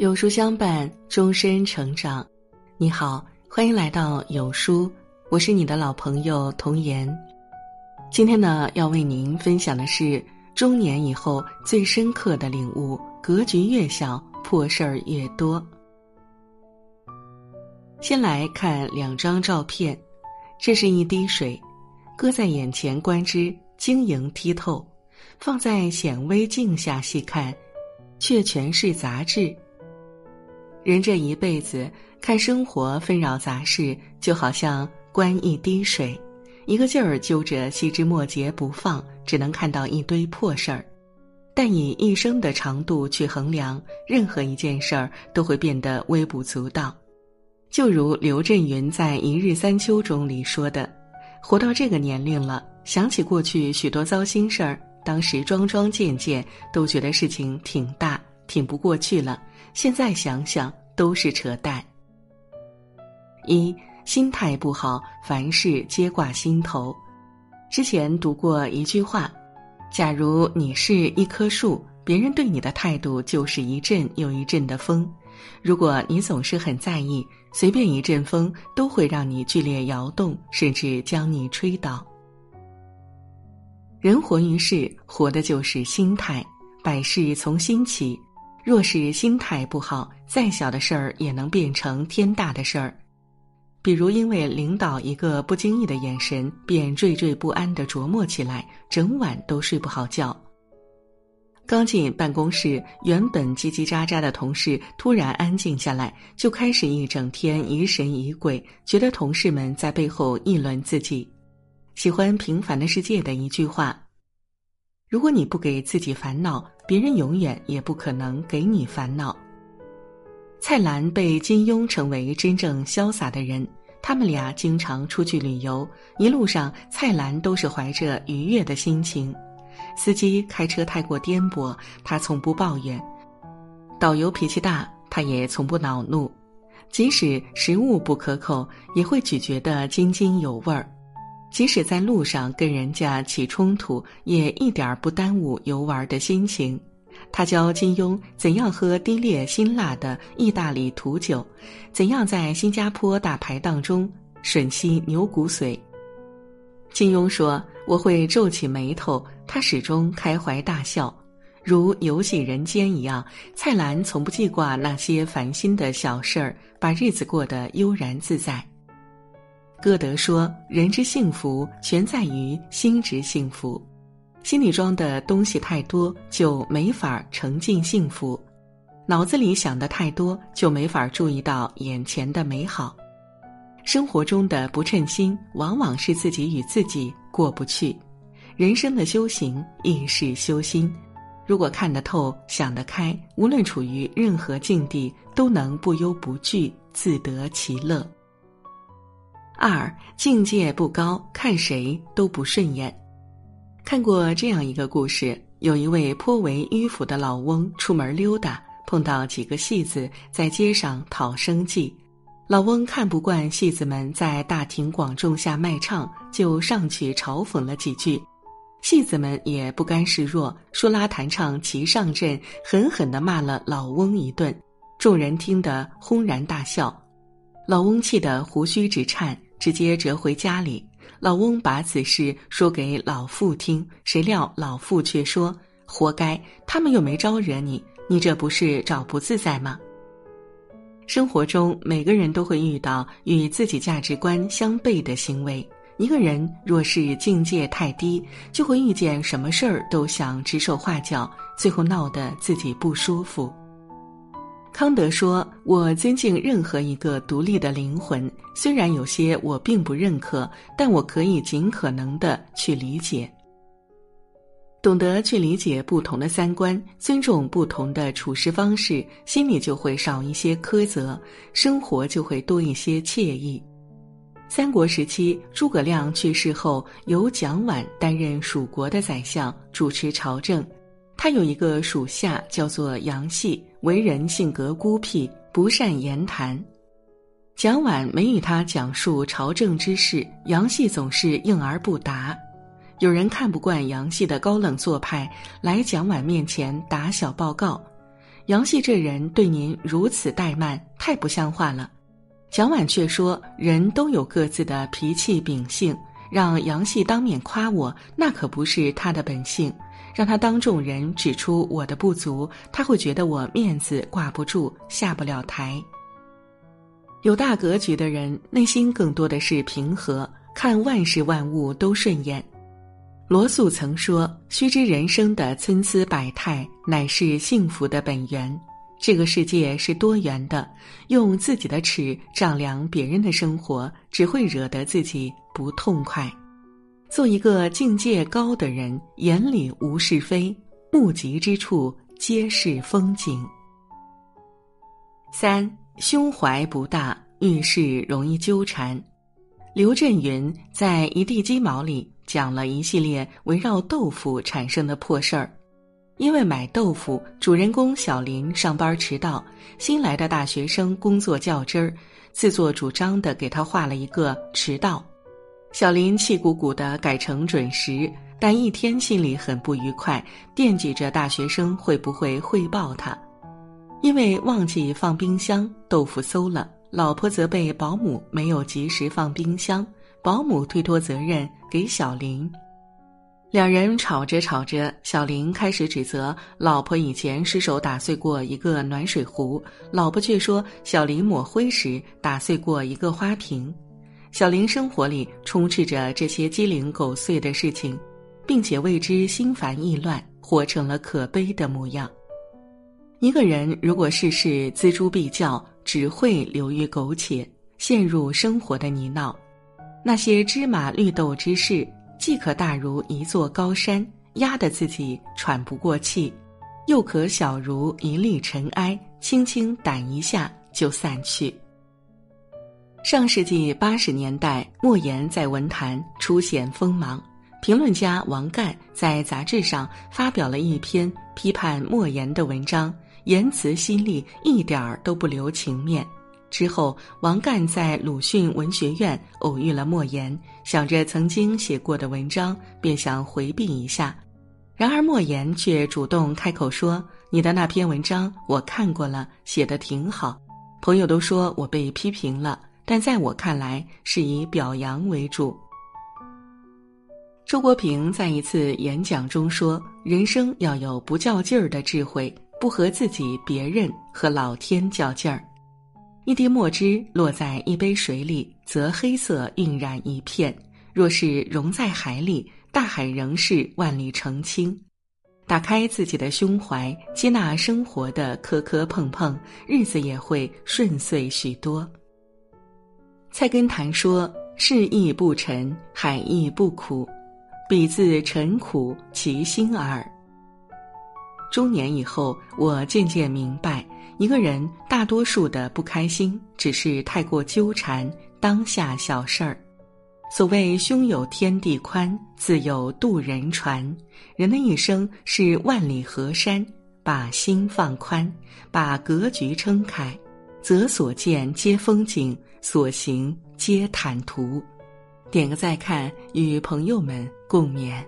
有书相伴，终身成长。你好，欢迎来到有书，我是你的老朋友童言。今天呢，要为您分享的是中年以后最深刻的领悟：格局越小，破事儿越多。先来看两张照片，这是一滴水，搁在眼前观之，晶莹剔透；放在显微镜下细看，却全是杂质。人这一辈子看生活纷扰杂事，就好像观一滴水，一个劲儿揪着细枝末节不放，只能看到一堆破事儿。但以一生的长度去衡量，任何一件事儿都会变得微不足道。就如刘震云在《一日三秋》中里说的：“活到这个年龄了，想起过去许多糟心事儿，当时桩桩件件都觉得事情挺大，挺不过去了。”现在想想都是扯淡。一心态不好，凡事皆挂心头。之前读过一句话：假如你是一棵树，别人对你的态度就是一阵又一阵的风。如果你总是很在意，随便一阵风都会让你剧烈摇动，甚至将你吹倒。人活于世，活的就是心态，百事从心起。若是心态不好，再小的事儿也能变成天大的事儿。比如，因为领导一个不经意的眼神，便惴惴不安的琢磨起来，整晚都睡不好觉。刚进办公室，原本叽叽喳喳的同事突然安静下来，就开始一整天疑神疑鬼，觉得同事们在背后议论自己。喜欢《平凡的世界》的一句话。如果你不给自己烦恼，别人永远也不可能给你烦恼。蔡澜被金庸称为真正潇洒的人，他们俩经常出去旅游，一路上蔡澜都是怀着愉悦的心情。司机开车太过颠簸，他从不抱怨；导游脾气大，他也从不恼怒。即使食物不可口，也会咀嚼得津津有味儿。即使在路上跟人家起冲突，也一点不耽误游玩的心情。他教金庸怎样喝低劣辛辣的意大利土酒，怎样在新加坡大排档中吮吸牛骨髓。金庸说：“我会皱起眉头，他始终开怀大笑，如游戏人间一样。”蔡澜从不记挂那些烦心的小事儿，把日子过得悠然自在。歌德说：“人之幸福，全在于心之幸福。心里装的东西太多，就没法沉浸幸福；脑子里想的太多，就没法注意到眼前的美好。生活中的不称心，往往是自己与自己过不去。人生的修行亦是修心。如果看得透，想得开，无论处于任何境地，都能不忧不惧，自得其乐。”二境界不高，看谁都不顺眼。看过这样一个故事：有一位颇为迂腐的老翁出门溜达，碰到几个戏子在街上讨生计。老翁看不惯戏子们在大庭广众下卖唱，就上去嘲讽了几句。戏子们也不甘示弱，说拉弹唱齐上阵，狠狠地骂了老翁一顿。众人听得轰然大笑，老翁气得胡须直颤。直接折回家里，老翁把此事说给老妇听，谁料老妇却说：“活该，他们又没招惹你，你这不是找不自在吗？”生活中，每个人都会遇到与自己价值观相悖的行为。一个人若是境界太低，就会遇见什么事儿都想指手画脚，最后闹得自己不舒服。康德说：“我尊敬任何一个独立的灵魂，虽然有些我并不认可，但我可以尽可能的去理解。懂得去理解不同的三观，尊重不同的处事方式，心里就会少一些苛责，生活就会多一些惬意。”三国时期，诸葛亮去世后，由蒋琬担任蜀国的宰相，主持朝政。他有一个属下叫做杨系，为人性格孤僻，不善言谈。蒋琬没与他讲述朝政之事，杨系总是应而不答。有人看不惯杨系的高冷做派，来蒋琬面前打小报告。杨系这人对您如此怠慢，太不像话了。蒋琬却说：“人都有各自的脾气秉性，让杨系当面夸我，那可不是他的本性。让他当众人指出我的不足，他会觉得我面子挂不住，下不了台。有大格局的人，内心更多的是平和，看万事万物都顺眼。罗素曾说：‘须知人生的参差百态，乃是幸福的本源。’”这个世界是多元的，用自己的尺丈量别人的生活，只会惹得自己不痛快。做一个境界高的人，眼里无是非，目及之处皆是风景。三胸怀不大，遇事容易纠缠。刘震云在《一地鸡毛》里讲了一系列围绕豆腐产生的破事儿。因为买豆腐，主人公小林上班迟到，新来的大学生工作较真儿，自作主张的给他画了一个迟到。小林气鼓鼓的改成准时，但一天心里很不愉快，惦记着大学生会不会汇报他。因为忘记放冰箱，豆腐馊了，老婆责备保姆没有及时放冰箱，保姆推脱责任给小林。两人吵着吵着，小林开始指责老婆以前失手打碎过一个暖水壶，老婆却说小林抹灰时打碎过一个花瓶。小林生活里充斥着这些鸡零狗碎的事情，并且为之心烦意乱，活成了可悲的模样。一个人如果事事锱铢必较，只会流于苟且，陷入生活的泥淖。那些芝麻绿豆之事。既可大如一座高山，压得自己喘不过气；又可小如一粒尘埃，轻轻掸一下就散去。上世纪八十年代，莫言在文坛初显锋芒，评论家王干在杂志上发表了一篇批判莫言的文章，言辞犀利，一点儿都不留情面。之后，王干在鲁迅文学院偶遇了莫言，想着曾经写过的文章，便想回避一下。然而莫言却主动开口说：“你的那篇文章我看过了，写的挺好。朋友都说我被批评了，但在我看来是以表扬为主。”周国平在一次演讲中说：“人生要有不较劲儿的智慧，不和自己、别人和老天较劲儿。”一滴墨汁落在一杯水里，则黑色晕染一片；若是融在海里，大海仍是万里澄清。打开自己的胸怀，接纳生活的磕磕碰碰，日子也会顺遂许多。菜根谭说：“世意不沉，海亦不苦，彼自沉苦其心耳。”中年以后，我渐渐明白。一个人大多数的不开心，只是太过纠缠当下小事儿。所谓胸有天地宽，自有渡人船。人的一生是万里河山，把心放宽，把格局撑开，则所见皆风景，所行皆坦途。点个再看，与朋友们共勉。